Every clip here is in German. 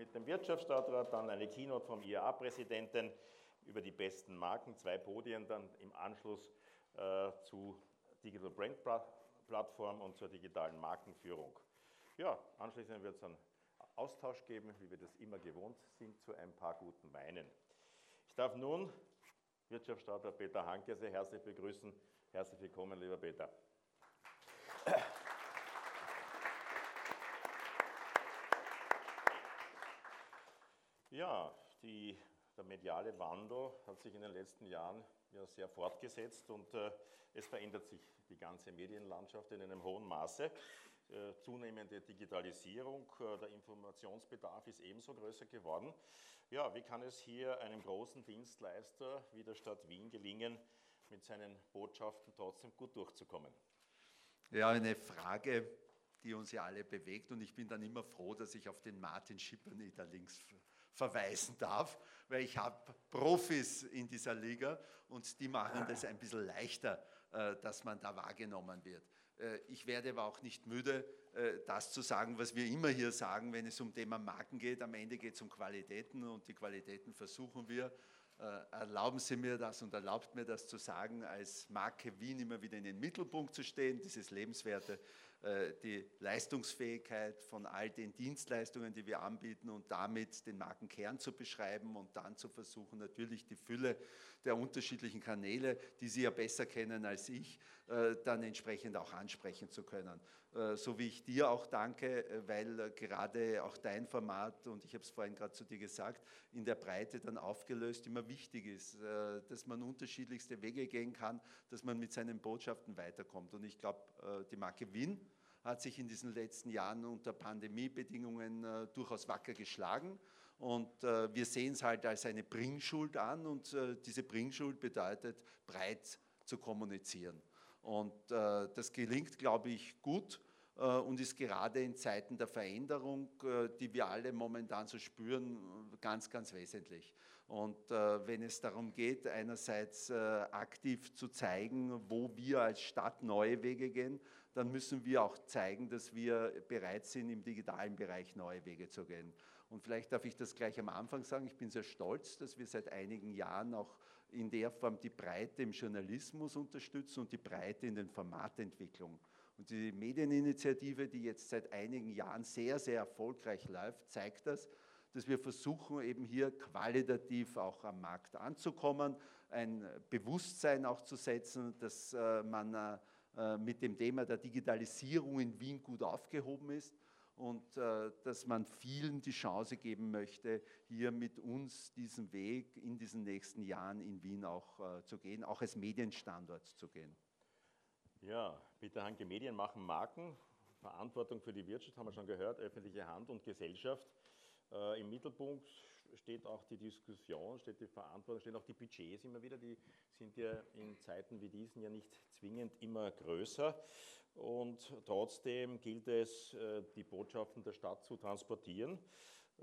mit dem Wirtschaftsstadtrat, dann eine Keynote vom IAA-Präsidenten über die besten Marken, zwei Podien dann im Anschluss äh, zu Digital Brand Plattform und zur digitalen Markenführung. Ja, anschließend wird es einen Austausch geben, wie wir das immer gewohnt sind, zu ein paar guten Weinen. Ich darf nun Wirtschaftsstadtrat Peter Hanke sehr herzlich begrüßen. Herzlich willkommen, lieber Peter. Ja, die, der mediale Wandel hat sich in den letzten Jahren ja sehr fortgesetzt und äh, es verändert sich die ganze Medienlandschaft in einem hohen Maße. Äh, zunehmende Digitalisierung, äh, der Informationsbedarf ist ebenso größer geworden. Ja, wie kann es hier einem großen Dienstleister wie der Stadt Wien gelingen, mit seinen Botschaften trotzdem gut durchzukommen? Ja, eine Frage, die uns ja alle bewegt und ich bin dann immer froh, dass ich auf den Martin Schipperny da links verweisen darf, weil ich habe Profis in dieser Liga und die machen das ein bisschen leichter, äh, dass man da wahrgenommen wird. Äh, ich werde aber auch nicht müde, äh, das zu sagen, was wir immer hier sagen, wenn es um Thema Marken geht. Am Ende geht es um Qualitäten und die Qualitäten versuchen wir. Erlauben Sie mir das und erlaubt mir das zu sagen, als Marke Wien immer wieder in den Mittelpunkt zu stehen, dieses lebenswerte die Leistungsfähigkeit von all den Dienstleistungen, die wir anbieten und damit den Markenkern zu beschreiben und dann zu versuchen, natürlich die Fülle der unterschiedlichen Kanäle, die Sie ja besser kennen als ich, äh, dann entsprechend auch ansprechen zu können. Äh, so wie ich dir auch danke, weil gerade auch dein Format, und ich habe es vorhin gerade zu dir gesagt, in der Breite dann aufgelöst immer wichtig ist, dass man unterschiedlichste Wege gehen kann, dass man mit seinen Botschaften weiterkommt. Und ich glaube, die Marke Wien, hat sich in diesen letzten Jahren unter Pandemiebedingungen äh, durchaus wacker geschlagen. Und äh, wir sehen es halt als eine Bringschuld an und äh, diese Bringschuld bedeutet, breit zu kommunizieren. Und äh, das gelingt, glaube ich, gut äh, und ist gerade in Zeiten der Veränderung, äh, die wir alle momentan so spüren, ganz, ganz wesentlich. Und wenn es darum geht, einerseits aktiv zu zeigen, wo wir als Stadt neue Wege gehen, dann müssen wir auch zeigen, dass wir bereit sind, im digitalen Bereich neue Wege zu gehen. Und vielleicht darf ich das gleich am Anfang sagen. Ich bin sehr stolz, dass wir seit einigen Jahren auch in der Form die Breite im Journalismus unterstützen und die Breite in den Formatentwicklungen. Und die Medieninitiative, die jetzt seit einigen Jahren sehr, sehr erfolgreich läuft, zeigt das, dass wir versuchen, eben hier qualitativ auch am Markt anzukommen, ein Bewusstsein auch zu setzen, dass äh, man äh, äh, mit dem Thema der Digitalisierung in Wien gut aufgehoben ist und äh, dass man vielen die Chance geben möchte, hier mit uns diesen Weg in diesen nächsten Jahren in Wien auch äh, zu gehen, auch als Medienstandort zu gehen. Ja, bitte Hanke, Medien machen Marken. Verantwortung für die Wirtschaft haben wir schon gehört, öffentliche Hand und Gesellschaft. Äh, Im Mittelpunkt steht auch die Diskussion, steht die Verantwortung, stehen auch die Budgets immer wieder. Die sind ja in Zeiten wie diesen ja nicht zwingend immer größer. Und trotzdem gilt es, äh, die Botschaften der Stadt zu transportieren.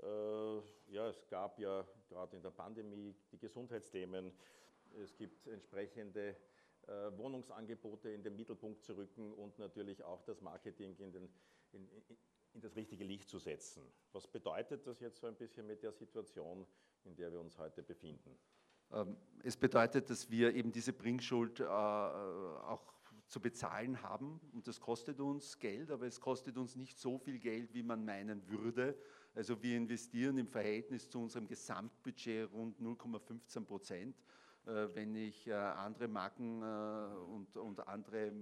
Äh, ja, es gab ja gerade in der Pandemie die Gesundheitsthemen. Es gibt entsprechende Wohnungsangebote in den Mittelpunkt zu rücken und natürlich auch das Marketing in den, in, in das richtige Licht zu setzen. Was bedeutet das jetzt so ein bisschen mit der Situation, in der wir uns heute befinden? Ähm, es bedeutet, dass wir eben diese Bringschuld äh, auch zu bezahlen haben und das kostet uns Geld, aber es kostet uns nicht so viel Geld, wie man meinen würde. Also wir investieren im Verhältnis zu unserem Gesamtbudget rund 0,15 Prozent. Äh, wenn ich äh, andere Marken und, und andere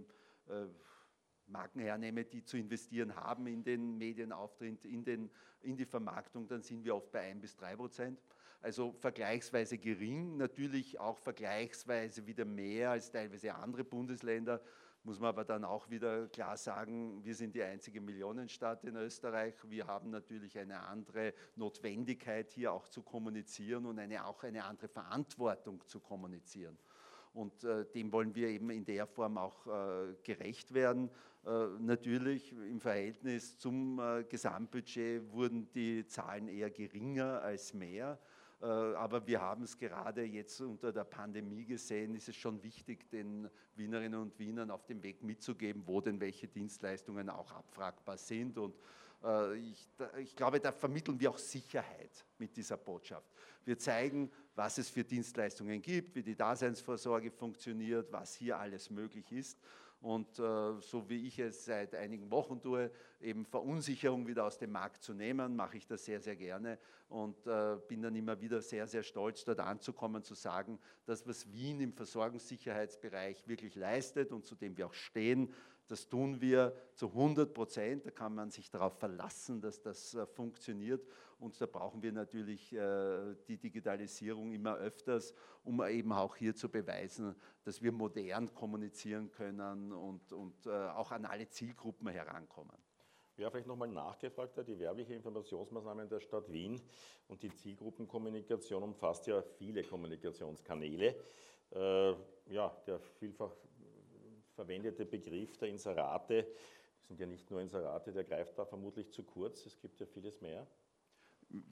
Marken hernehme, die zu investieren haben in den Medienauftritt, in die Vermarktung, dann sind wir oft bei 1 bis 3 Prozent. Also vergleichsweise gering, natürlich auch vergleichsweise wieder mehr als teilweise andere Bundesländer. Muss man aber dann auch wieder klar sagen, wir sind die einzige Millionenstadt in Österreich. Wir haben natürlich eine andere Notwendigkeit, hier auch zu kommunizieren und eine, auch eine andere Verantwortung zu kommunizieren. Und äh, dem wollen wir eben in der Form auch äh, gerecht werden. Äh, natürlich im Verhältnis zum äh, Gesamtbudget wurden die Zahlen eher geringer als mehr. Äh, aber wir haben es gerade jetzt unter der Pandemie gesehen, ist es schon wichtig, den Wienerinnen und Wienern auf dem Weg mitzugeben, wo denn welche Dienstleistungen auch abfragbar sind. Und äh, ich, ich glaube, da vermitteln wir auch Sicherheit mit dieser Botschaft. Wir zeigen, was es für Dienstleistungen gibt, wie die Daseinsvorsorge funktioniert, was hier alles möglich ist. Und äh, so wie ich es seit einigen Wochen tue, eben Verunsicherung wieder aus dem Markt zu nehmen, mache ich das sehr, sehr gerne. Und äh, bin dann immer wieder sehr, sehr stolz, dort anzukommen, zu sagen, das, was Wien im Versorgungssicherheitsbereich wirklich leistet und zu dem wir auch stehen, das tun wir zu 100 Prozent. Da kann man sich darauf verlassen, dass das äh, funktioniert. Und da brauchen wir natürlich äh, die Digitalisierung immer öfters, um eben auch hier zu beweisen, dass wir modern kommunizieren können und, und äh, auch an alle Zielgruppen herankommen. Ja, vielleicht nochmal nachgefragt, die werbliche Informationsmaßnahmen der Stadt Wien und die Zielgruppenkommunikation umfasst ja viele Kommunikationskanäle. ja, der vielfach verwendete Begriff der Inserate sind ja nicht nur Inserate, der greift da vermutlich zu kurz, es gibt ja vieles mehr.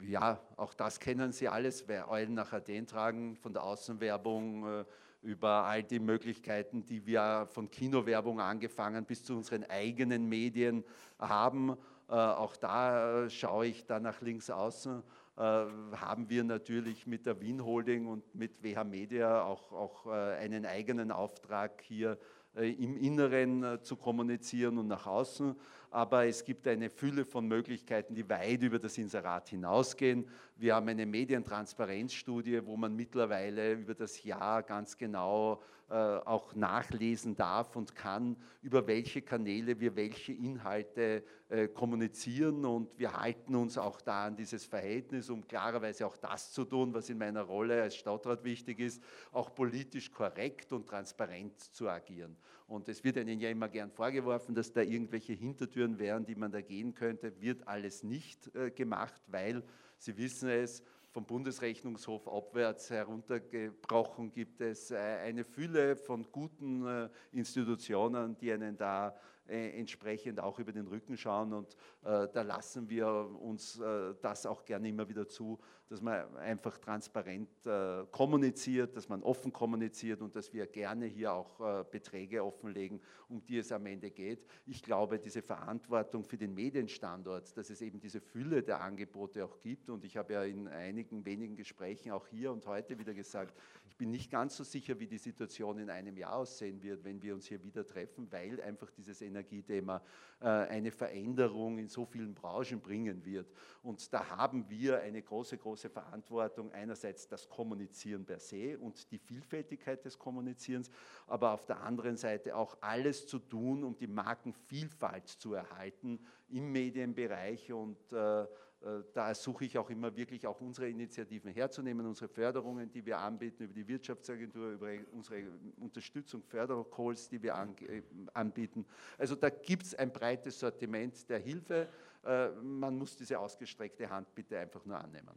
Ja, auch das kennen Sie alles, wer Eulen nach Athen tragen, von der Außenwerbung äh, über all die Möglichkeiten, die wir von Kinowerbung angefangen bis zu unseren eigenen Medien haben. Äh, auch da äh, schaue ich da nach links außen. haben wir natürlich mit der Wien Holding und mit WH Media auch, auch einen eigenen Auftrag hier im Inneren äh, zu kommunizieren und nach außen. Aber es gibt eine Fülle von Möglichkeiten, die weit über das Inserat hinausgehen. Wir haben eine Medientransparenzstudie, wo man mittlerweile über das Jahr ganz genau äh, auch nachlesen darf und kann, über welche Kanäle wir welche Inhalte äh, kommunizieren. Und wir halten uns auch da an dieses Verhältnis, um klarerweise auch das zu tun, was in meiner Rolle als Stadtrat wichtig ist, auch politisch korrekt und transparent zu agieren. Und es wird Ihnen ja immer gern vorgeworfen, dass da irgendwelche Hintertüren wären, die man da gehen könnte. Wird alles nicht äh, gemacht, weil Sie wissen es, vom Bundesrechnungshof abwärts heruntergebrochen gibt es äh, eine Fülle von guten äh, Institutionen, die einen da äh, entsprechend auch über den Rücken schauen. Und da lassen wir uns das auch gerne immer wieder zu, dass man einfach transparent äh, kommuniziert, dass man offen kommuniziert und dass wir gerne hier auch äh, Beträge offenlegen, um die es am Ende geht. Ich glaube, diese Verantwortung für den Medienstandort, dass es eben diese Fülle der Angebote auch gibt. Und ich habe ja in einigen wenigen Gesprächen auch hier und heute wieder gesagt, ich bin nicht ganz so sicher, wie die Situation in einem Jahr aussehen wird, wenn wir uns hier wieder treffen, weil einfach dieses Energiethema äh, eine Veränderung in so vielen Branchen bringen wird. Und da haben wir eine große, große Verantwortung. Einerseits das Kommunizieren per se und die Vielfältigkeit des Kommunizierens, aber auf der anderen Seite auch alles zu tun, um die Markenvielfalt zu erhalten im Medienbereich und äh, äh, da suche ich auch immer wirklich auch unsere Initiativen herzunehmen, unsere Förderungen, die wir anbieten über die Wirtschaftsagentur, über unsere Unterstützung, Fördercalls, die wir äh, anbieten. Also da gibt es ein breites Sortiment der Hilfe. Äh, man muss diese ausgestreckte Hand bitte einfach nur annehmen.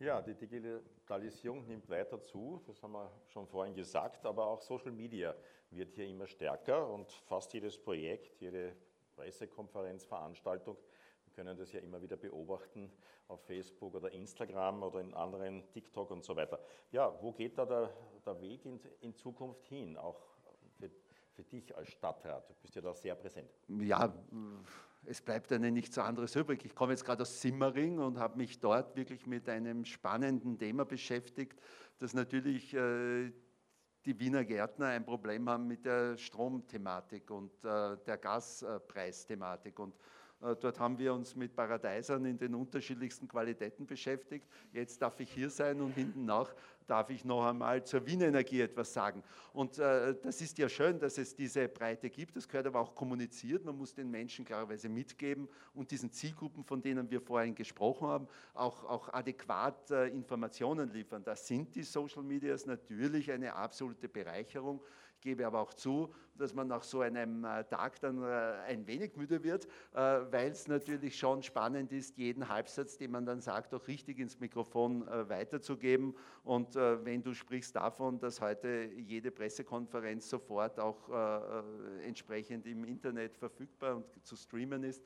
Ja, die Digitalisierung nimmt weiter zu, das haben wir schon vorhin gesagt, aber auch Social Media wird hier immer stärker und fast jedes Projekt, jede Pressekonferenz, Veranstaltung können das ja immer wieder beobachten auf Facebook oder Instagram oder in anderen TikTok und so weiter. Ja, wo geht da der, der Weg in, in, Zukunft hin, auch für, für dich als Stadtrat? Du bist ja da sehr präsent. Ja, es bleibt einem nichts anderes übrig. Ich komme jetzt gerade aus Simmering und habe mich dort wirklich mit einem spannenden Thema beschäftigt, das natürlich äh, die Wiener Gärtner ein Problem haben mit der Stromthematik und äh, der Gaspreisthematik. Und dort haben wir uns mit Paradeisern in den unterschiedlichsten Qualitäten beschäftigt. Jetzt darf ich hier sein und hinten nach darf ich noch einmal zur Wiener Energie etwas sagen. Und äh, das ist ja schön, dass es diese Breite gibt. Das gehört aber auch kommuniziert. Man muss den Menschen klarerweise mitgeben und diesen Zielgruppen, von denen wir vorhin gesprochen haben, auch, auch adäquat äh, Informationen liefern. Da sind die Social Medias natürlich eine absolute Bereicherung gebe aber auch zu, dass man nach so einem äh, Tag dann äh, ein wenig müde wird, äh, weil es natürlich schon spannend ist, jeden Halbsatz, den man dann sagt, auch richtig ins Mikrofon weiterzugeben. Und wenn du sprichst davon, dass heute jede Pressekonferenz sofort auch entsprechend im Internet verfügbar und zu streamen ist,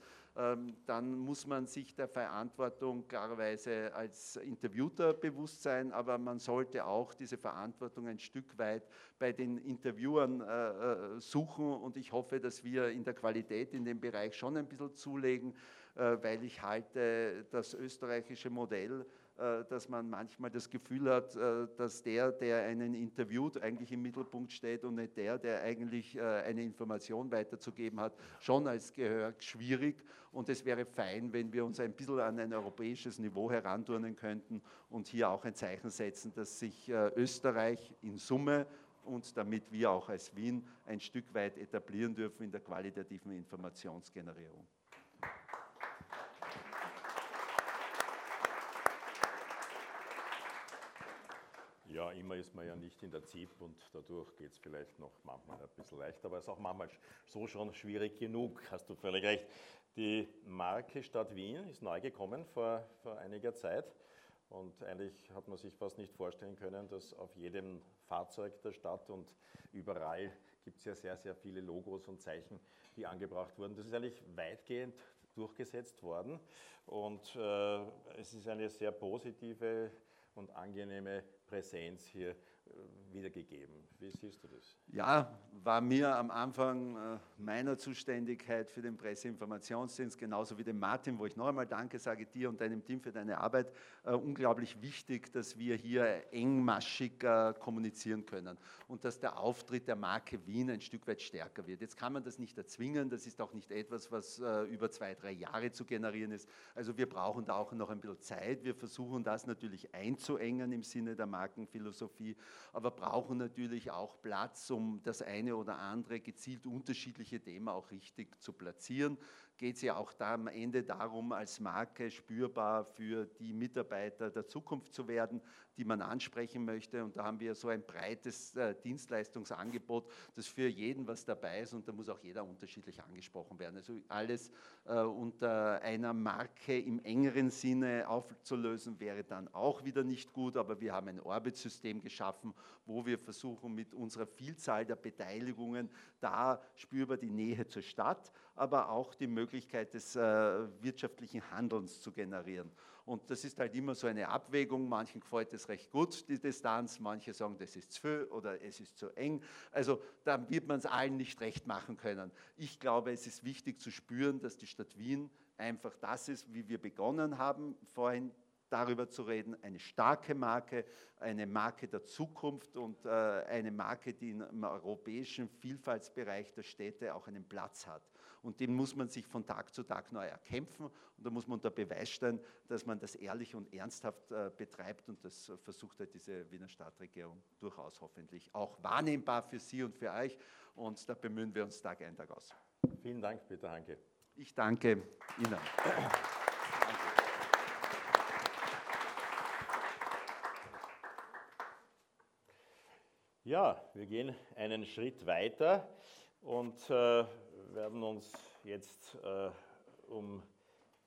dann muss man sich der Verantwortung klarerweise als Interviewter bewusst sein, aber man sollte auch diese Verantwortung ein Stück weit bei den Interviewern äh, äh, suchen. Und ich hoffe, dass wir in der Qualität in dem Bereich schon ein bisschen zulegen, weil ich halte das österreichische Modell äh, dass man manchmal das Gefühl hat, äh, dass der, der einen interviewt, eigentlich im Mittelpunkt steht und nicht der, der eigentlich äh, eine Information weiterzugeben hat, schon als Gehör schwierig. Und es wäre fein, wenn wir uns ein bisschen an ein europäisches Niveau heranturnen könnten und hier auch ein Zeichen setzen, dass sich Österreich in Summe und damit wir auch als Wien ein Stück weit etablieren dürfen in der qualitativen Informationsgenerierung. Ja, immer ist man ja nicht in der ZIP und dadurch geht es vielleicht noch manchmal ein bisschen leichter, aber es ist auch manchmal so schon schwierig genug, hast du völlig recht. Die Marke Stadt Wien ist neu gekommen vor, vor einiger Zeit und eigentlich hat man sich fast nicht vorstellen können, dass auf jedem Fahrzeug der Stadt und überall gibt es ja sehr, sehr viele Logos und Zeichen, die angebracht wurden. Das ist eigentlich weitgehend durchgesetzt worden und äh, es ist eine sehr positive und angenehme Präsenz hier wiedergegeben. Wie siehst du das? Ja, war mir am Anfang äh, meiner Zuständigkeit für den Presseinformationsdienst, genauso wie dem Martin, wo ich noch einmal Danke sage dir und deinem Team für deine Arbeit, äh, unglaublich wichtig, dass wir hier engmaschig kommunizieren können und dass der Auftritt der Marke Wien ein Stück weit stärker wird. Jetzt kann man das nicht erzwingen, das ist auch nicht etwas, was über zwei, drei Jahre zu generieren ist. Also wir brauchen da auch noch ein bisschen Zeit. Wir versuchen das natürlich einzuengen im Sinne der Markenphilosophie, aber brauchen natürlich auch Platz, um das eine oder andere gezielt unterschiedliche Thema auch richtig zu platzieren geht es ja auch da am Ende darum, als Marke spürbar für die Mitarbeiter der Zukunft zu werden, die man ansprechen möchte. Und da haben wir so ein breites äh, Dienstleistungsangebot, das für jeden was dabei ist und da muss auch jeder unterschiedlich angesprochen werden. Also alles äh, unter einer Marke im engeren Sinne aufzulösen wäre dann auch wieder nicht gut, aber wir haben ein Orbit-System geschaffen, wo wir versuchen mit unserer Vielzahl der Beteiligungen da spürbar die Nähe zur Stadt, aber auch die Möglichkeit des äh, wirtschaftlichen Handelns zu generieren. Und das ist halt immer so eine Abwägung. Manchen gefällt es recht gut, die Distanz. Manche sagen, das ist zu viel oder es ist zu eng. Also da wird man es allen nicht recht machen können. Ich glaube, es ist wichtig zu spüren, dass die Stadt Wien einfach das ist, wie wir begonnen haben vorhin darüber zu reden, eine starke Marke, eine Marke der Zukunft und äh, eine Marke, die im europäischen Vielfaltsbereich der Städte auch einen Platz hat. Und den muss man sich von Tag zu Tag neu erkämpfen und da muss man unter Beweis stellen, dass man das ehrlich und ernsthaft äh, betreibt und das versucht halt diese Wiener Stadtregierung durchaus hoffentlich auch wahrnehmbar für Sie und für euch und da bemühen wir uns Tag ein, Tag aus. Vielen Dank, Peter Hanke. Ich danke Ihnen. Ja, wir gehen einen Schritt weiter und äh, werden uns jetzt äh, um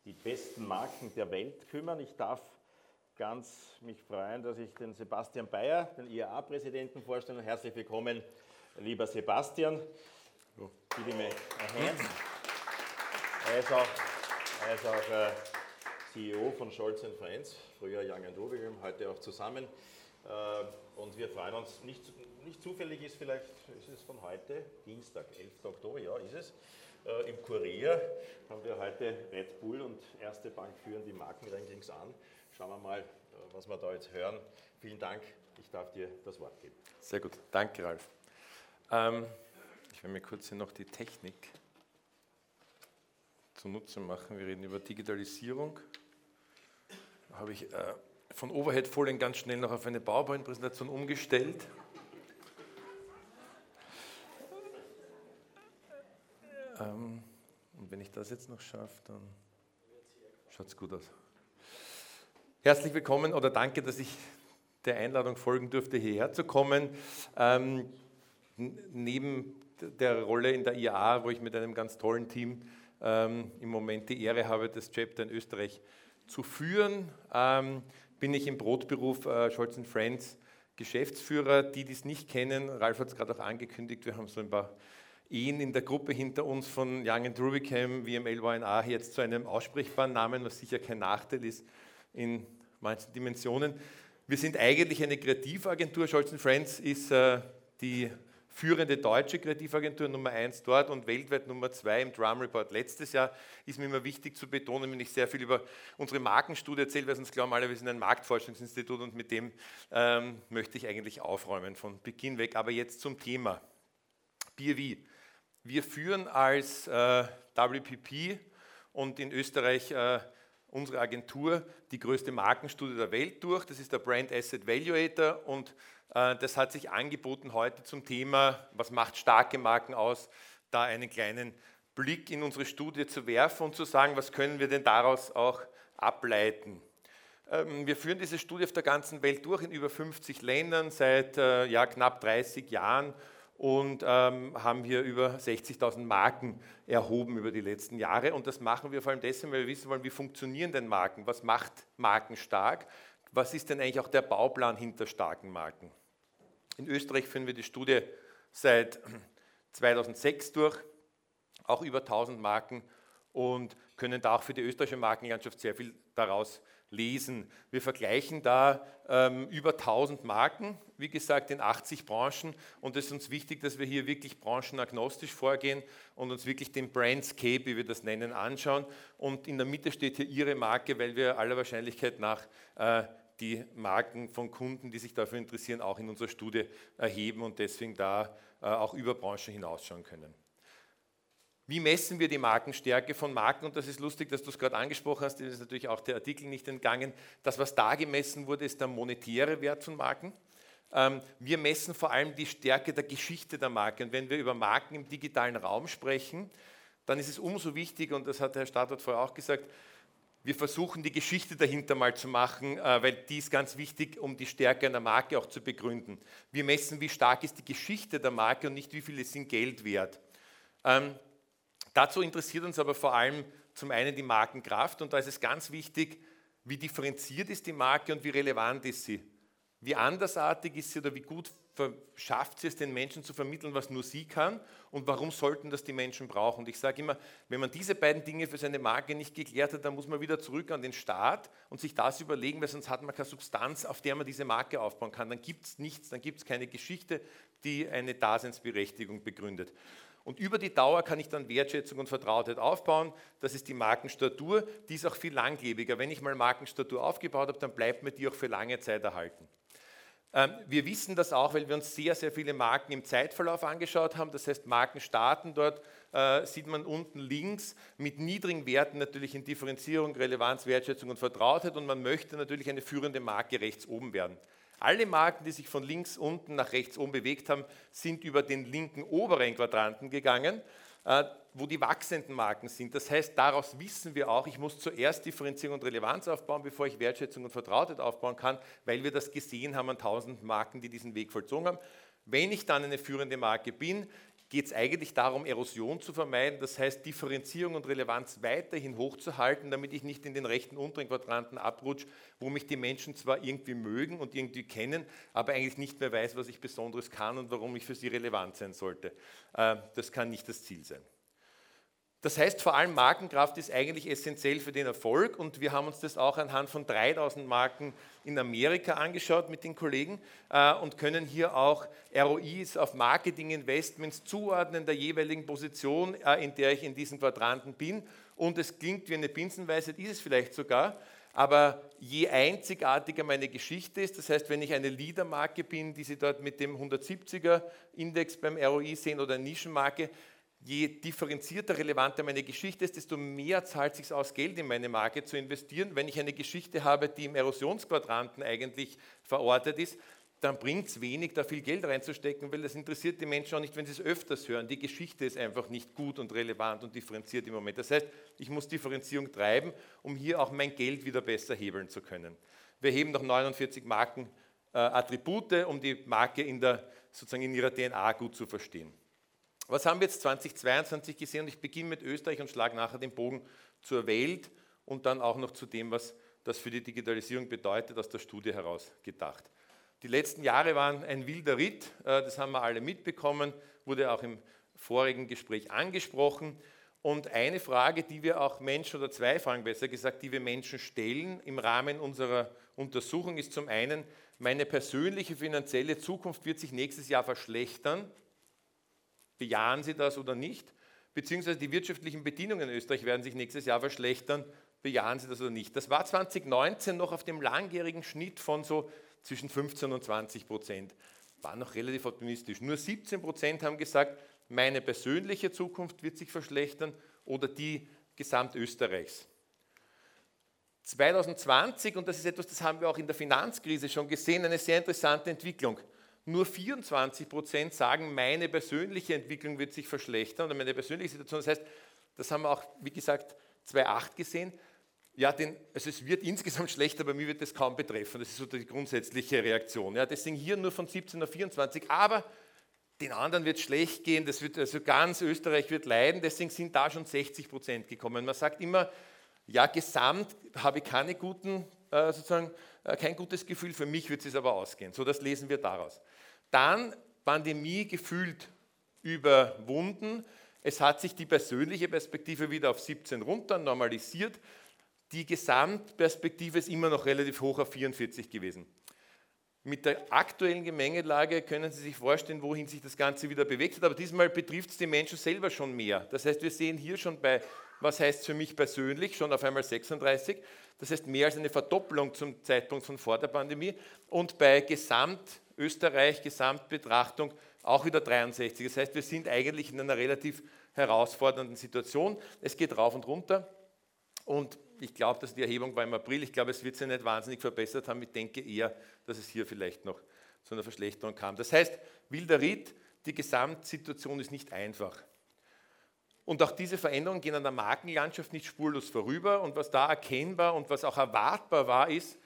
die besten Marken der Welt kümmern. Ich darf ganz mich freuen, dass ich den Sebastian Bayer, den IAA-Präsidenten, vorstelle. Herzlich willkommen, lieber Sebastian. Bitte mir Er ist auch, er ist auch äh, CEO von Scholz Friends, früher Young Rubicam, heute auch zusammen. Äh, und wir freuen uns, nicht, nicht zufällig ist vielleicht, ist es von heute, Dienstag, 11. Oktober, ja, ist es. Äh, Im Kurier haben wir heute Red Bull und Erste Bank führen die Markenrankings an. Schauen wir mal, äh, was wir da jetzt hören. Vielen Dank, ich darf dir das Wort geben. Sehr gut, danke Ralf. Ähm, ich werde mir kurz hier noch die Technik zunutze machen. Wir reden über Digitalisierung. Da habe ich äh, von Overhead-Folien ganz schnell noch auf eine PowerPoint-Präsentation umgestellt. Ähm, und wenn ich das jetzt noch schaffe, dann schaut es gut aus. Herzlich willkommen oder danke, dass ich der Einladung folgen durfte, hierher zu kommen. Ähm, neben der Rolle in der IAA, wo ich mit einem ganz tollen Team ähm, im Moment die Ehre habe, das Chapter in Österreich zu führen, ähm, bin ich im Brotberuf äh, Scholz Friends Geschäftsführer. Die, die es nicht kennen, Ralf hat es gerade auch angekündigt, wir haben so ein paar Ehen in der Gruppe hinter uns von Young and Rubicam, WML-YNA, jetzt zu einem aussprechbaren Namen, was sicher kein Nachteil ist in manchen Dimensionen. Wir sind eigentlich eine Kreativagentur. Scholz Friends ist äh, die führende deutsche Kreativagentur Nummer 1 dort und weltweit Nummer 2 im Drum Report letztes Jahr. Ist mir immer wichtig zu betonen, wenn ich sehr viel über unsere Markenstudie erzähle, weil sonst glauben alle, wir sind ein Marktforschungsinstitut und mit dem ähm, möchte ich eigentlich aufräumen von Beginn weg. Aber jetzt zum Thema. BRV. Wir führen als äh, WPP und in Österreich äh, unsere Agentur die größte Markenstudie der Welt durch. Das ist der Brand Asset Valuator und äh, das hat sich angeboten heute zum Thema, was macht starke Marken aus, da einen kleinen Blick in unsere Studie zu werfen und zu sagen, was können wir denn daraus auch ableiten. Ähm, wir führen diese Studie auf der ganzen Welt durch in über 50 Ländern seit äh, ja, knapp 30 Jahren und ähm, haben hier über 60.000 Marken erhoben über die letzten Jahre. Und das machen wir vor allem deswegen, weil wir wissen wollen, wie funktionieren denn Marken, was macht Marken stark, was ist denn eigentlich auch der Bauplan hinter starken Marken. In Österreich führen wir die Studie seit 2006 durch, auch über 1000 Marken und können da auch für die österreichische Markenlandschaft sehr viel daraus lesen. Wir vergleichen da ähm, über 1000 Marken, wie gesagt, in 80 Branchen. Und es ist uns wichtig, dass wir hier wirklich branchenagnostisch vorgehen und uns wirklich den Brandscape, wie wir das nennen, anschauen. Und in der Mitte steht hier Ihre Marke, weil wir aller Wahrscheinlichkeit nach äh, die Marken von Kunden, die sich dafür interessieren, auch in unserer Studie erheben und deswegen da äh, auch über Branchen hinausschauen können. Wie messen wir die Markenstärke von Marken? Und das ist lustig, dass du es gerade angesprochen hast, das ist natürlich auch der Artikel nicht entgangen. Das, was da gemessen wurde, ist der monetäre Wert von Marken. Ähm, wir messen vor allem die Stärke der Geschichte der Marke. Und wenn wir über Marken im digitalen Raum sprechen, dann ist es umso wichtiger, und das hat Herr Stadtwart vorher auch gesagt, wir versuchen die Geschichte dahinter mal zu machen, äh, weil die ist ganz wichtig, um die Stärke einer Marke auch zu begründen. Wir messen, wie stark ist die Geschichte der Marke und nicht, wie viel ist in Geld wert. Dazu interessiert uns aber vor allem zum einen die Markenkraft und da ist es ganz wichtig, wie differenziert ist die Marke und wie relevant ist sie. Wie andersartig ist sie oder wie gut schafft sie es, den Menschen zu vermitteln, was nur sie kann und warum sollten das die Menschen brauchen. Und ich sage immer, wenn man diese beiden Dinge für seine Marke nicht geklärt hat, dann muss man wieder zurück an den Staat und sich das überlegen, weil sonst hat man keine Substanz, auf der man diese Marke aufbauen kann. Dann gibt es nichts, dann gibt es keine Geschichte, die eine Daseinsberechtigung begründet. Und über die Dauer kann ich dann Wertschätzung und Vertrautheit aufbauen. Das ist die Markenstatur, die ist auch viel langlebiger. Wenn ich mal Markenstatur aufgebaut habe, dann bleibt mir die auch für lange Zeit erhalten. Ähm, wir wissen das auch, weil wir uns sehr, sehr viele Marken im Zeitverlauf angeschaut haben. Das heißt, Marken starten dort, äh, sieht man unten links, mit niedrigen Werten natürlich in Differenzierung, Relevanz, Wertschätzung und Vertrautheit und man möchte natürlich eine führende Marke rechts oben werden. Alle Marken, die sich von links unten nach rechts oben bewegt haben, sind über den linken oberen Quadranten gegangen. Äh, wo die wachsenden Marken sind. Das heißt, daraus wissen wir auch, ich muss zuerst Differenzierung und Relevanz aufbauen, bevor ich Wertschätzung und Vertrautheit aufbauen kann, weil wir das gesehen haben an tausend Marken, die diesen Weg vollzogen haben. Wenn ich dann eine führende Marke bin, geht es eigentlich darum, Erosion zu vermeiden, das heißt Differenzierung und Relevanz weiterhin hochzuhalten, damit ich nicht in den rechten unteren Quadranten abrutsche, wo mich die Menschen zwar irgendwie mögen und irgendwie kennen, aber eigentlich nicht mehr weiß, was ich Besonderes kann und warum ich für sie relevant sein sollte. Äh, das kann nicht das Ziel sein. Das heißt, vor allem Markenkraft ist eigentlich essentiell für den Erfolg und wir haben uns das auch anhand von 3000 Marken in Amerika angeschaut mit den Kollegen äh, und können hier auch ROIs auf Marketing-Investments zuordnen der jeweiligen Position, äh, in der ich in diesen Quadranten bin. Und es klingt wie eine Binsenweisheit, ist es vielleicht sogar, aber je einzigartiger meine Geschichte ist, das heißt, wenn ich eine Leadermarke bin, die Sie dort mit dem 170er Index beim ROI sehen oder eine Nischenmarke, je differenzierter, relevanter meine Geschichte ist, desto mehr zahlt sich aus, Geld in meine Marke zu investieren. Wenn ich eine Geschichte habe, die im Erosionsquadranten eigentlich verortet ist, dann bringt es wenig, da viel Geld reinzustecken, weil das interessiert die Menschen auch nicht, wenn sie es öfters hören. Die Geschichte ist einfach nicht gut und relevant und differenziert im Moment. Das heißt, ich muss Differenzierung treiben, um hier auch mein Geld wieder besser hebeln zu können. Wir heben noch 49 Marken äh, um die Marke in, der, sozusagen in ihrer DNA gut zu verstehen. Was haben wir jetzt 2022 gesehen? Ich beginne mit Österreich und schlage nachher den Bogen zur Welt und dann auch noch zu dem, was das für die Digitalisierung bedeutet, aus der Studie heraus gedacht. Die letzten Jahre waren ein wilder Ritt, äh, das haben wir alle mitbekommen, wurde auch im vorigen Gespräch angesprochen. Und eine Frage, die wir auch Menschen, oder zwei Fragen besser gesagt, die wir Menschen stellen im Rahmen unserer Untersuchung, ist zum einen, meine persönliche finanzielle Zukunft wird sich nächstes Jahr verschlechtern Bejahen Sie das oder nicht? Beziehungsweise die wirtschaftlichen Bedingungen in Österreich werden sich nächstes Jahr verschlechtern. Bejahen Sie das oder nicht? Das war 2019 noch auf dem langjährigen Schnitt von so zwischen 15 und 20 Prozent. War noch relativ optimistisch. Nur 17 Prozent haben gesagt, meine persönliche Zukunft wird sich verschlechtern oder die Gesamtösterreichs. 2020, und das ist etwas, das haben wir auch in der Finanzkrise schon gesehen, eine sehr interessante Entwicklung. Nur 24 Prozent sagen, meine persönliche Entwicklung wird sich verschlechtern oder meine persönliche Situation. Das heißt, das haben wir auch, wie gesagt, 2008 gesehen. Ja, denn, also es wird insgesamt schlechter, aber mir wird das kaum betreffen. Das ist so die grundsätzliche Reaktion. Ja, deswegen hier nur von 17 auf 24. Aber den anderen wird es schlecht gehen, das wird, also ganz Österreich wird leiden, deswegen sind da schon 60 Prozent gekommen. Man sagt immer, ja, gesamt habe ich keine guten, äh, sozusagen, äh, kein gutes Gefühl, für mich wird es aber ausgehen. So, das lesen wir daraus. Dann Pandemie gefühlt überwunden. Es hat sich die persönliche Perspektive wieder auf 17 runter normalisiert. Die Gesamtperspektive ist immer noch relativ hoch auf 44 gewesen. Mit der aktuellen Gemengelage können Sie sich vorstellen, wohin sich das Ganze wieder bewegt hat, aber diesmal betrifft es die Menschen selber schon mehr. Das heißt, wir sehen hier schon bei, was heißt für mich persönlich, schon auf einmal 36, das heißt mehr als eine Verdoppelung zum Zeitpunkt von vor der Pandemie und bei Gesamtösterreich, Gesamtbetrachtung auch wieder 63. Das heißt, wir sind eigentlich in einer relativ herausfordernden Situation. Es geht rauf und runter und ich glaube, dass die Erhebung war im April. Ich glaube, es wird sich nicht wahnsinnig verbessert haben. Ich denke eher, dass es hier vielleicht noch zu einer Verschlechterung kam. Das heißt, wilder Ritt, die Gesamtsituation ist nicht einfach. Und auch diese Veränderungen gehen an der Markenlandschaft nicht spurlos vorüber. Und was da erkennbar und was auch erwartbar war, ist,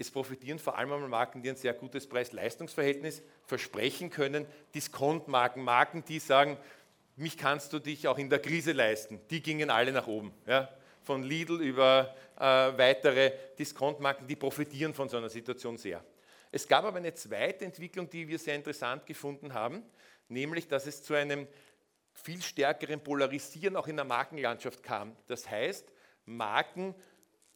es profitieren vor allem Marken, die ein sehr gutes Preis-Leistungs-Verhältnis versprechen können. Diskontmarken, Marken, die sagen, mich kannst du dich auch in der Krise leisten. Die gingen alle nach oben. Ja? von Lidl über äh, weitere Diskontmarken, die profitieren von so einer Situation sehr. Es gab aber eine zweite Entwicklung, die wir sehr interessant gefunden haben, nämlich dass es zu einem viel stärkeren Polarisieren auch in der Markenlandschaft kam. Das heißt, Marken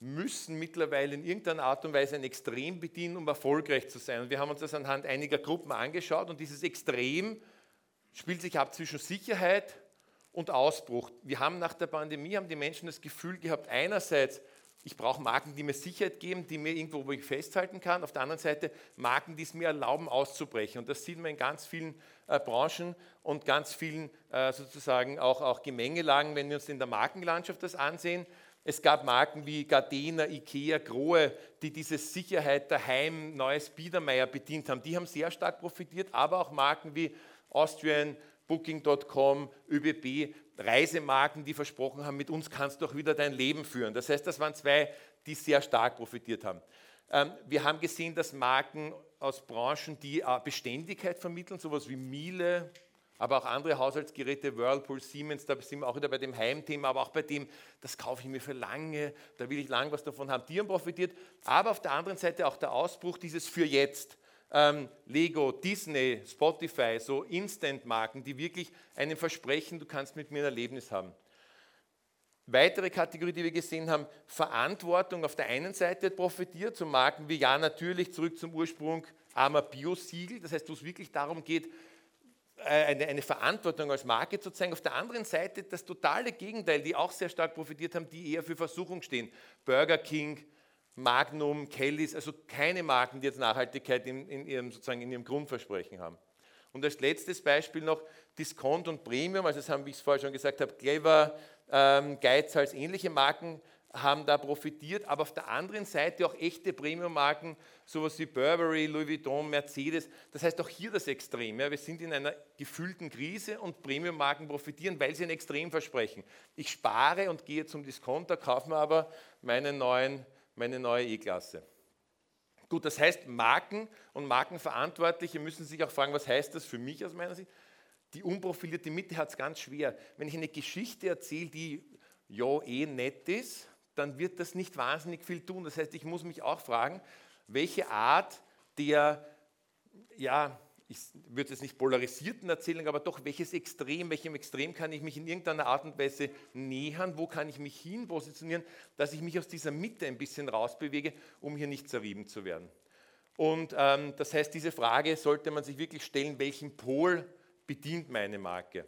müssen mittlerweile in irgendeiner Art und Weise ein Extrem bedienen, um erfolgreich zu sein. Und wir haben uns das anhand einiger Gruppen angeschaut und dieses Extrem spielt sich ab zwischen Sicherheit, und Ausbruch. Wir haben nach der Pandemie, haben die Menschen das Gefühl gehabt, einerseits, ich brauche Marken, die mir Sicherheit geben, die mir irgendwo, wo ich festhalten kann. Auf der anderen Seite Marken, die es mir erlauben, auszubrechen. Und das sieht man in ganz vielen äh, Branchen und ganz vielen äh, sozusagen auch, auch Gemengelagen, wenn wir uns in der Markenlandschaft das ansehen. Es gab Marken wie Gardena, Ikea, Grohe, die diese Sicherheit daheim, neues Biedermeier bedient haben. Die haben sehr stark profitiert, aber auch Marken wie Austrian, Booking.com, ÖBB, Reisemarken, die versprochen haben, mit uns kannst du auch wieder dein Leben führen. Das heißt, das waren zwei, die sehr stark profitiert haben. Ähm, wir haben gesehen, dass Marken aus Branchen, die äh, Beständigkeit vermitteln, sowas wie Miele, aber auch andere Haushaltsgeräte, Whirlpool, Siemens, da sind wir auch wieder bei dem Heimthema, aber auch bei dem, das kaufe ich mir für lange, da will ich lang was davon haben, die haben profitiert. Aber auf der anderen Seite auch der Ausbruch dieses für jetzt ähm, Lego, Disney, Spotify, so Instant-Marken, die wirklich einem versprechen, du kannst mit mir ein Erlebnis haben. Weitere Kategorie, die wir gesehen haben, Verantwortung auf der einen Seite profitiert, so Marken wie ja natürlich zurück zum Ursprung, armer Bio-Siegel, das heißt, wo es wirklich darum geht, eine, eine, Verantwortung als Marke zu zeigen. Auf der anderen Seite das totale Gegenteil, die auch sehr stark profitiert haben, die eher für Versuchung stehen. Burger King, Magnum, Kellys, also keine Marken, die jetzt Nachhaltigkeit in, in, ihrem, sozusagen in ihrem Grundversprechen haben. Und als letztes Beispiel noch Discount und Premium, also das haben, wie ich es vorher schon gesagt habe, Clever, ähm, Geizhals, ähnliche Marken haben da profitiert, aber auf der anderen Seite auch echte Premium-Marken, sowas wie Burberry, Louis Vuitton, Mercedes. Das heißt auch hier das Extrem. Ja. Wir sind in einer gefühlten Krise und Premium-Marken profitieren, weil sie ein Extrem versprechen. Ich spare und gehe zum Discounter, kaufe mir aber meinen neuen meine neue E-Klasse. Gut, das heißt, Marken und Markenverantwortliche müssen sich auch fragen, was heißt das für mich aus meiner Sicht? Die unprofilierte Mitte hat es ganz schwer. Wenn ich eine Geschichte erzähle, die ja eh nett ist, dann wird das nicht wahnsinnig viel tun. Das heißt, ich muss mich auch fragen, welche Art der ja, ich würde jetzt nicht polarisierten Erzählung, aber doch, welches Extrem, welchem Extrem kann ich mich in irgendeiner Art und Weise nähern, wo kann ich mich hin positionieren, dass ich mich aus dieser Mitte ein bisschen rausbewege, um hier nicht zerrieben zu werden. Und ähm, das heißt, diese Frage sollte man sich wirklich stellen, welchen Pol bedient meine Marke.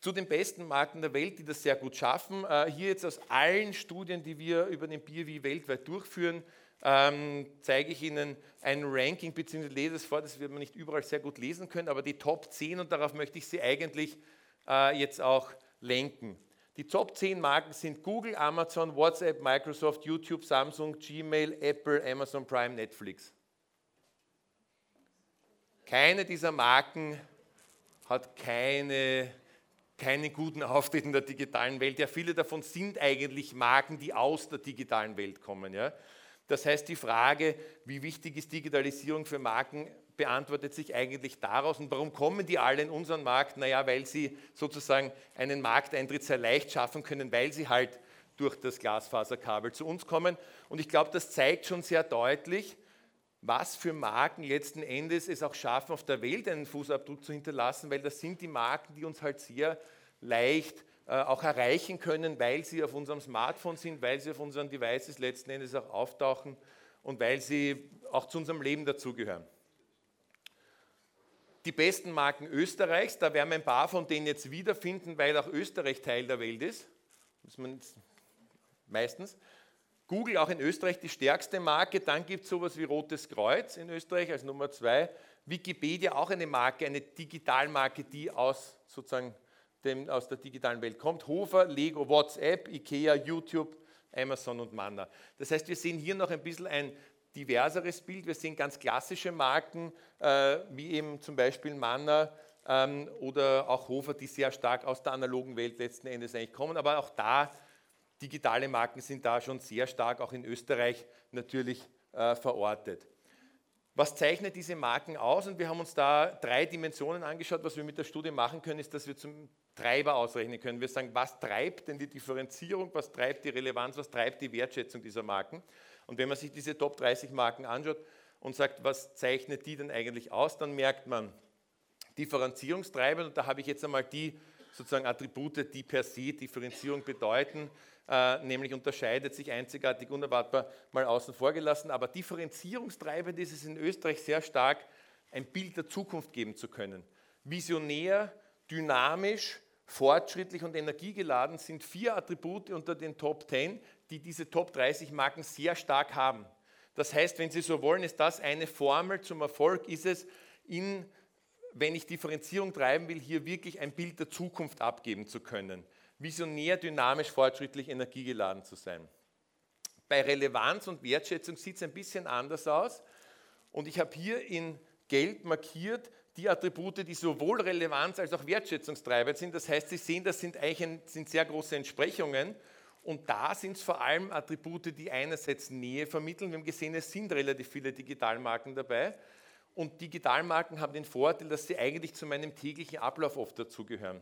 Zu den besten Marken der Welt, die das sehr gut schaffen. Äh, hier jetzt aus allen Studien, die wir über den BioWi weltweit durchführen, ähm, zeige ich Ihnen ein Ranking, beziehungsweise lese es vor, das wird man nicht überall sehr gut lesen können, aber die Top 10 und darauf möchte ich Sie eigentlich äh, jetzt auch lenken. Die Top 10 Marken sind Google, Amazon, WhatsApp, Microsoft, YouTube, Samsung, Gmail, Apple, Amazon Prime, Netflix. Keine dieser Marken hat keine, keinen guten Auftritt in der digitalen Welt. Ja, viele davon sind eigentlich Marken, die aus der digitalen Welt kommen. Ja. Das heißt, die Frage, wie wichtig ist Digitalisierung für Marken, beantwortet sich eigentlich daraus. Und warum kommen die alle in unseren Markt? Naja, weil sie sozusagen einen Markteintritt sehr leicht schaffen können, weil sie halt durch das Glasfaserkabel zu uns kommen. Und ich glaube, das zeigt schon sehr deutlich, was für Marken letzten Endes es auch schaffen, auf der Welt einen Fußabdruck zu hinterlassen, weil das sind die Marken, die uns halt sehr leicht äh, auch erreichen können, weil sie auf unserem Smartphone sind, weil sie auf unseren Devices letzten Endes auch auftauchen und weil sie auch zu unserem Leben dazugehören. Die besten Marken Österreichs, da werden wir ein paar von denen jetzt wiederfinden, weil auch Österreich Teil der Welt ist. Muss man meistens. Google auch in Österreich die stärkste Marke. Dann gibt es sowas wie Rotes Kreuz in Österreich als Nummer zwei. Wikipedia auch eine Marke, eine Digitalmarke, die aus sozusagen dem aus der digitalen Welt kommt. Hofer, Lego, WhatsApp, Ikea, YouTube, Amazon und Manna. Das heißt, wir sehen hier noch ein bisschen ein diverseres Bild. Wir sehen ganz klassische Marken, äh, wie eben zum Beispiel Manna ähm, oder auch Hofer, die sehr stark aus der analogen Welt letzten Endes eigentlich kommen. Aber auch da, digitale Marken sind da schon sehr stark, auch in Österreich natürlich äh, verortet. Was zeichnet diese Marken aus? Und wir haben uns da drei Dimensionen angeschaut. Was wir mit der Studie machen können, ist, dass wir zum Treiber ausrechnen können. Wir sagen, was treibt denn die Differenzierung, was treibt die Relevanz, was treibt die Wertschätzung dieser Marken. Und wenn man sich diese Top 30 Marken anschaut und sagt, was zeichnet die denn eigentlich aus, dann merkt man Differenzierungstreiber. Und da habe ich jetzt einmal die sozusagen Attribute, die per se Differenzierung bedeuten, nämlich unterscheidet sich einzigartig, unerwartbar mal außen vor gelassen. Aber Differenzierungstreibend ist es in Österreich sehr stark, ein Bild der Zukunft geben zu können. Visionär, dynamisch, fortschrittlich und energiegeladen sind vier Attribute unter den Top 10, die diese Top 30 Marken sehr stark haben. Das heißt, wenn Sie so wollen, ist das eine Formel zum Erfolg, ist es, in, wenn ich Differenzierung treiben will, hier wirklich ein Bild der Zukunft abgeben zu können. Visionär, dynamisch, fortschrittlich, energiegeladen zu sein. Bei Relevanz und Wertschätzung sieht es ein bisschen anders aus. Und ich habe hier in Gelb markiert die Attribute, die sowohl Relevanz als auch wertschätzungstreibend sind. Das heißt, Sie sehen, das sind, eigentlich sind sehr große Entsprechungen. Und da sind es vor allem Attribute, die einerseits Nähe vermitteln. Wir haben gesehen, es sind relativ viele Digitalmarken dabei. Und Digitalmarken haben den Vorteil, dass sie eigentlich zu meinem täglichen Ablauf oft dazugehören.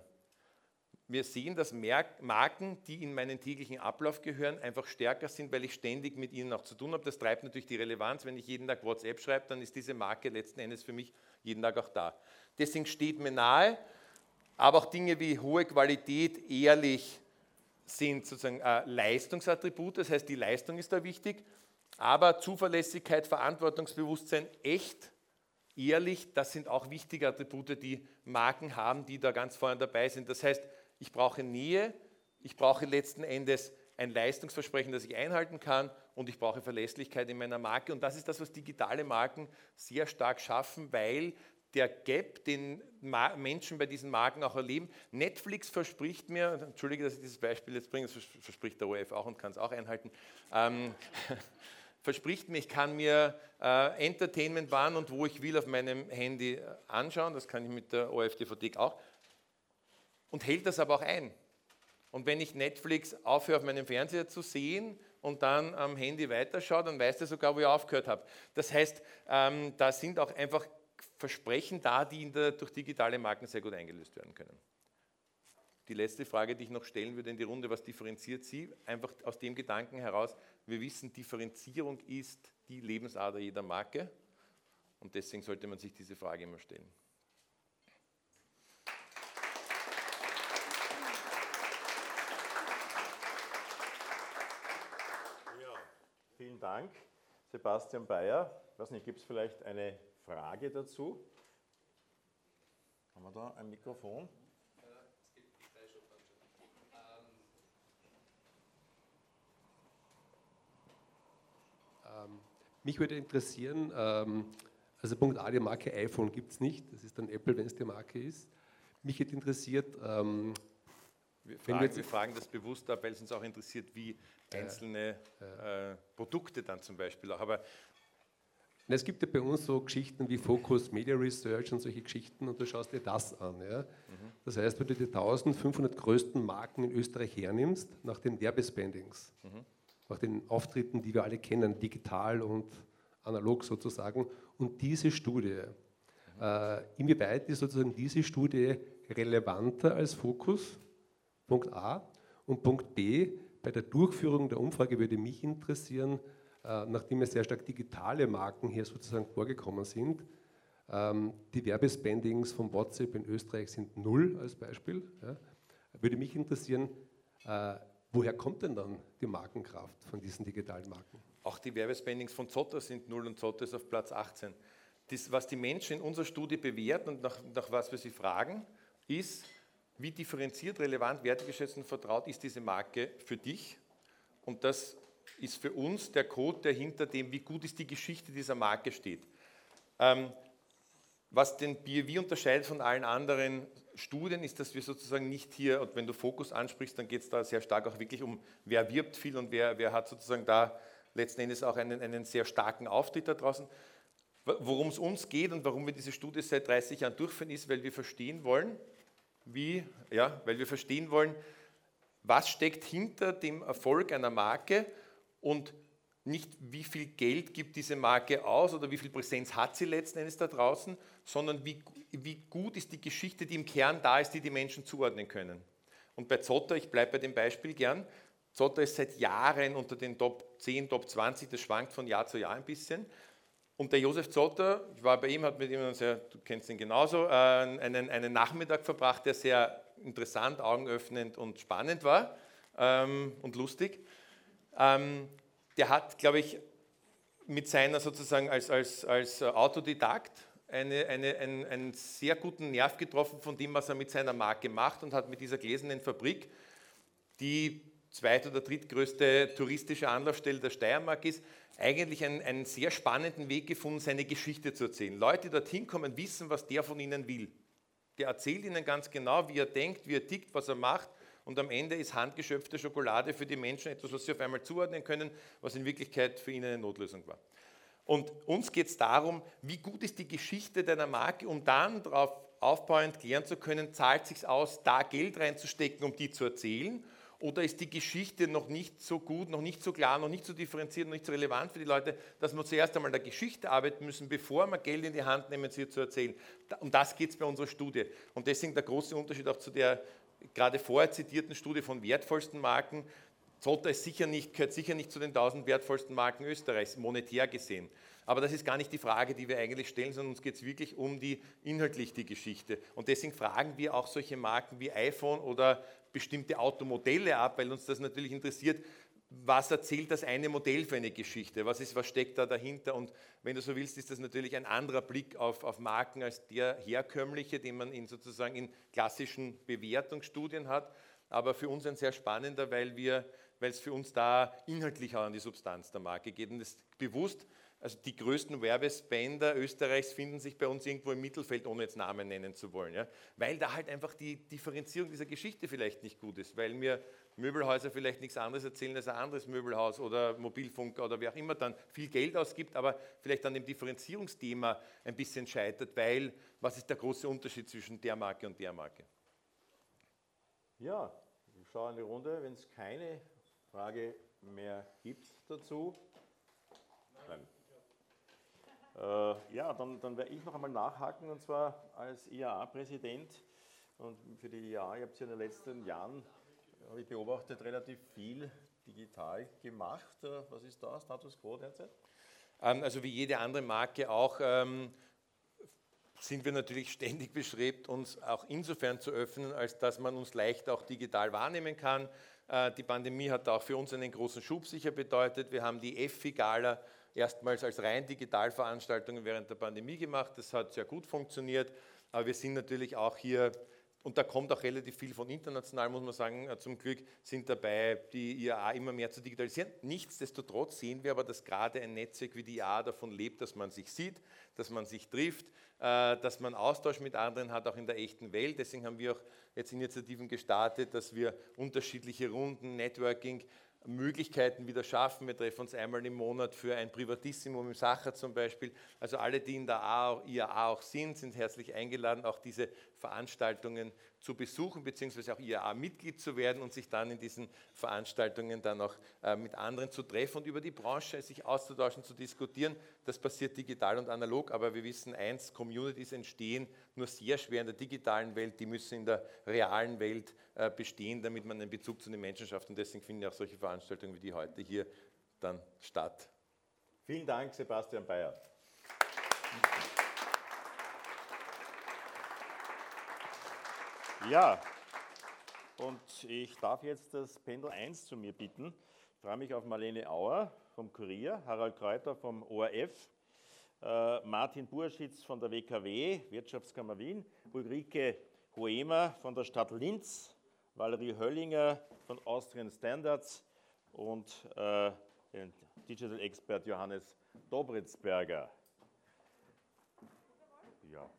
Wir sehen, dass Marken, die in meinen täglichen Ablauf gehören, einfach stärker sind, weil ich ständig mit ihnen auch zu tun habe. Das treibt natürlich die Relevanz. Wenn ich jeden Tag WhatsApp schreibe, dann ist diese Marke letzten Endes für mich jeden Tag auch da. Deswegen steht mir nahe, aber auch Dinge wie hohe Qualität, ehrlich sind sozusagen äh, Leistungsattribute, das heißt, die Leistung ist da wichtig, aber Zuverlässigkeit, Verantwortungsbewusstsein, echt, ehrlich, das sind auch wichtige Attribute, die Marken haben, die da ganz vorne dabei sind. Das heißt, ich brauche Nähe, ich brauche letzten Endes ein Leistungsversprechen, das ich einhalten kann und ich brauche Verlässlichkeit in meiner Marke. Und das ist das, was digitale Marken sehr stark schaffen, weil der Gap, den Menschen bei diesen Marken auch erleben. Netflix verspricht mir, entschuldige, dass ich dieses Beispiel jetzt bringe, das verspricht der ORF auch und kann es auch einhalten, ähm, verspricht mir, ich kann mir äh, Entertainment wann und wo ich will auf meinem Handy äh, anschauen, das kann ich mit der ORF DVD auch, und hält das aber auch ein. Und wenn ich Netflix aufhöre auf meinem Fernseher zu sehen und dann am Handy weiterschaue, dann weiß der sogar, wo ich aufgehört habe. Das heißt, ähm, da sind auch einfach Versprechen da, die der, durch digitale Marken sehr gut eingelöst werden können. Die letzte Frage, die ich noch stellen würde in die Runde, was differenziert Sie? Einfach aus dem Gedanken heraus, wir wissen, Differenzierung ist die Lebensader jeder Marke und deswegen sollte man sich diese Frage immer stellen. Vielen Dank, Sebastian Bayer. Ich weiß nicht, gibt es vielleicht eine Frage dazu? Haben wir da ein Mikrofon? Ähm, mich würde interessieren, ähm, also Punkt A, die Marke iPhone gibt es nicht, das ist dann Apple, wenn es die Marke ist. Mich hätte interessiert, ähm, wir fragen, wir, fragen, das bewusst ab, weil es uns auch interessiert, wie einzelne äh, Produkte dann zum Beispiel auch. Aber es gibt ja bei uns so Geschichten wie Focus Media Research und solche Geschichten und du schaust dir das an. Ja? Mhm. Das heißt, wenn du die 1500 größten Marken in Österreich hernimmst, nach den Werbespendings, mhm. nach den Auftritten, die wir alle kennen, digital und analog sozusagen, und diese Studie, mhm. äh, inwieweit ist sozusagen diese Studie relevanter als Focus? Punkt A. Und Punkt B, bei der Durchführung der Umfrage würde mich interessieren, äh, nachdem ja sehr stark digitale Marken hier sozusagen vorgekommen sind, ähm, die Werbespendings von WhatsApp in Österreich sind null als Beispiel. Würde mich interessieren, äh, woher kommt denn dann die Markenkraft von diesen digitalen Marken? Auch die Werbespendings von Zotter sind null und Zotter ist auf Platz 18. Das, was die Menschen in unserer Studie bewerten und nach, nach was wir sie fragen, ist, wie differenziert, relevant, wertgeschätzt und vertraut ist diese Marke für dich? Und das ist für uns der Code, der hinter dem, wie gut ist die Geschichte dieser Marke steht. Ähm, was den BW unterscheidet von allen anderen Studien, ist, dass wir sozusagen nicht hier, und wenn du Fokus ansprichst, dann geht es da sehr stark auch wirklich um, wer wirbt viel und wer, wer hat sozusagen da letzten Endes auch einen, einen sehr starken Auftritt da draußen. Worum es uns geht und warum wir diese Studie seit 30 Jahren durchführen, ist, weil wir verstehen wollen, wie, ja, weil wir verstehen wollen, was steckt hinter dem Erfolg einer Marke und nicht wie viel Geld gibt diese Marke aus oder wie viel Präsenz hat sie letzten Endes da draußen, sondern wie, wie gut ist die Geschichte, die im Kern da ist, die die Menschen zuordnen können. Und bei Zotter, ich bleibe bei dem Beispiel gern, Zotter ist seit Jahren unter den Top 10, Top 20, das schwankt von Jahr zu Jahr ein bisschen. Und der Josef Zotter, ich war bei ihm, hat mit ihm, sehr, du kennst ihn genauso, äh, einen, einen Nachmittag verbracht, der sehr interessant, augenöffnend und spannend war ähm, und lustig. Ähm, der hat, glaube ich, mit seiner sozusagen als, als, als Autodidakt eine, eine, einen, einen sehr guten Nerv getroffen von dem, was er mit seiner Marke macht und hat mit dieser gläsernen Fabrik, die zweit- oder drittgrößte touristische Anlaufstelle der Steiermark ist, eigentlich einen, einen sehr spannenden Weg gefunden, seine Geschichte zu erzählen. Leute, die dorthin kommen, wissen, was der von ihnen will. Der erzählt ihnen ganz genau, wie er denkt, wie er tickt, was er macht und am Ende ist handgeschöpfte Schokolade für die Menschen etwas, was sie auf einmal zuordnen können, was in Wirklichkeit für ihn eine Notlösung war. Und uns geht es darum, wie gut ist die Geschichte deiner Marke, um dann darauf aufbauend klären zu können, zahlt es sich aus, da Geld reinzustecken, um die zu erzählen, oder ist die Geschichte noch nicht so gut, noch nicht so klar, noch nicht so differenziert, noch nicht so relevant für die Leute, dass wir zuerst einmal der Geschichte arbeiten müssen, bevor wir Geld in die Hand nehmen, sie zu erzählen. Um das geht es bei unserer Studie. Und deswegen der große Unterschied auch zu der gerade vorher zitierten Studie von wertvollsten Marken, Zotter ist sicher nicht, gehört sicher nicht zu den 1000 wertvollsten Marken Österreichs, monetär gesehen. Aber das ist gar nicht die Frage, die wir eigentlich stellen, sondern uns geht es wirklich um die inhaltlich die Geschichte. Und deswegen fragen wir auch solche Marken wie iPhone oder bestimmte Automodelle ab, weil uns das natürlich interessiert, was erzählt das eine Modell für eine Geschichte? Was, ist, was steckt da dahinter? Und wenn du so willst, ist das natürlich ein anderer Blick auf, auf Marken als der herkömmliche, den man in sozusagen in klassischen Bewertungsstudien hat. Aber für uns ein sehr spannender, weil, wir, weil es für uns da inhaltlich auch an die Substanz der Marke geht. Und ist bewusst, also die größten Werbespender Österreichs finden sich bei uns irgendwo im Mittelfeld, ohne jetzt Namen nennen zu wollen. Ja? Weil da halt einfach die Differenzierung dieser Geschichte vielleicht nicht gut ist, weil mir Möbelhäuser vielleicht nichts anderes erzählen als ein anderes Möbelhaus oder Mobilfunker oder wer auch immer dann viel Geld ausgibt, aber vielleicht an dem Differenzierungsthema ein bisschen scheitert, weil was ist der große Unterschied zwischen der Marke und der Marke? Ja, ich schaue in die Runde, wenn es keine Frage mehr gibt dazu. Äh, ja, dann, dann werde ich noch einmal nachhaken und zwar als IAA-Präsident und für die IAA, ihr habt es ja in den letzten Jahren habe ich beobachtet, relativ viel digital gemacht. Äh, was ist da Status quo derzeit? Ähm, also wie jede andere Marke auch ähm, sind wir natürlich ständig bestrebt, uns auch insofern zu öffnen, als dass man uns leicht auch digital wahrnehmen kann. Äh, die Pandemie hat auch für uns einen großen Schub sicher bedeutet. Wir haben die EFI-Gala erstmals als rein Digitalveranstaltung während der Pandemie gemacht. Das hat sehr gut funktioniert. Aber wir sind natürlich auch hier und da kommt auch relativ viel von international, muss man sagen. Äh, zum Glück sind dabei, die IAA immer mehr zu digitalisieren. Nichtsdestotrotz sehen wir aber, dass gerade ein Netzwerk wie die IAA davon lebt, dass man sich sieht, dass man sich trifft, äh, dass man Austausch mit anderen hat, auch in der echten Welt. Deswegen haben wir auch jetzt Initiativen gestartet, dass wir unterschiedliche Runden, Networking, Möglichkeiten wieder schaffen. Wir treffen uns einmal im Monat für ein Privatissimum im Sacher zum Beispiel. Also alle, die in der IAA auch sind, sind herzlich eingeladen, auch diese Veranstaltungen zu besuchen, beziehungsweise auch IAA-Mitglied zu werden und sich dann in diesen Veranstaltungen dann auch äh, mit anderen zu treffen und über die Branche sich auszutauschen, zu diskutieren. Das passiert digital und analog, aber wir wissen eins, Communities entstehen nur sehr schwer in der digitalen Welt, die müssen in der realen Welt bestehen, damit man einen Bezug zu den Menschen schafft und deswegen finden auch solche Veranstaltungen wie die heute hier dann statt. Vielen Dank, Sebastian Bayer. Ja, und ich darf jetzt das Pendel 1 zu mir bitten. Ich freue mich auf Marlene Auer vom Kurier, Harald Kräuter vom ORF, äh, Martin Burschitz von der WKW, Wirtschaftskammer Wien, Ulrike Hoemer von der Stadt Linz, Valerie Höllinger von Austrian Standards und äh, den Digital Expert Johannes Dobritzberger. Ja,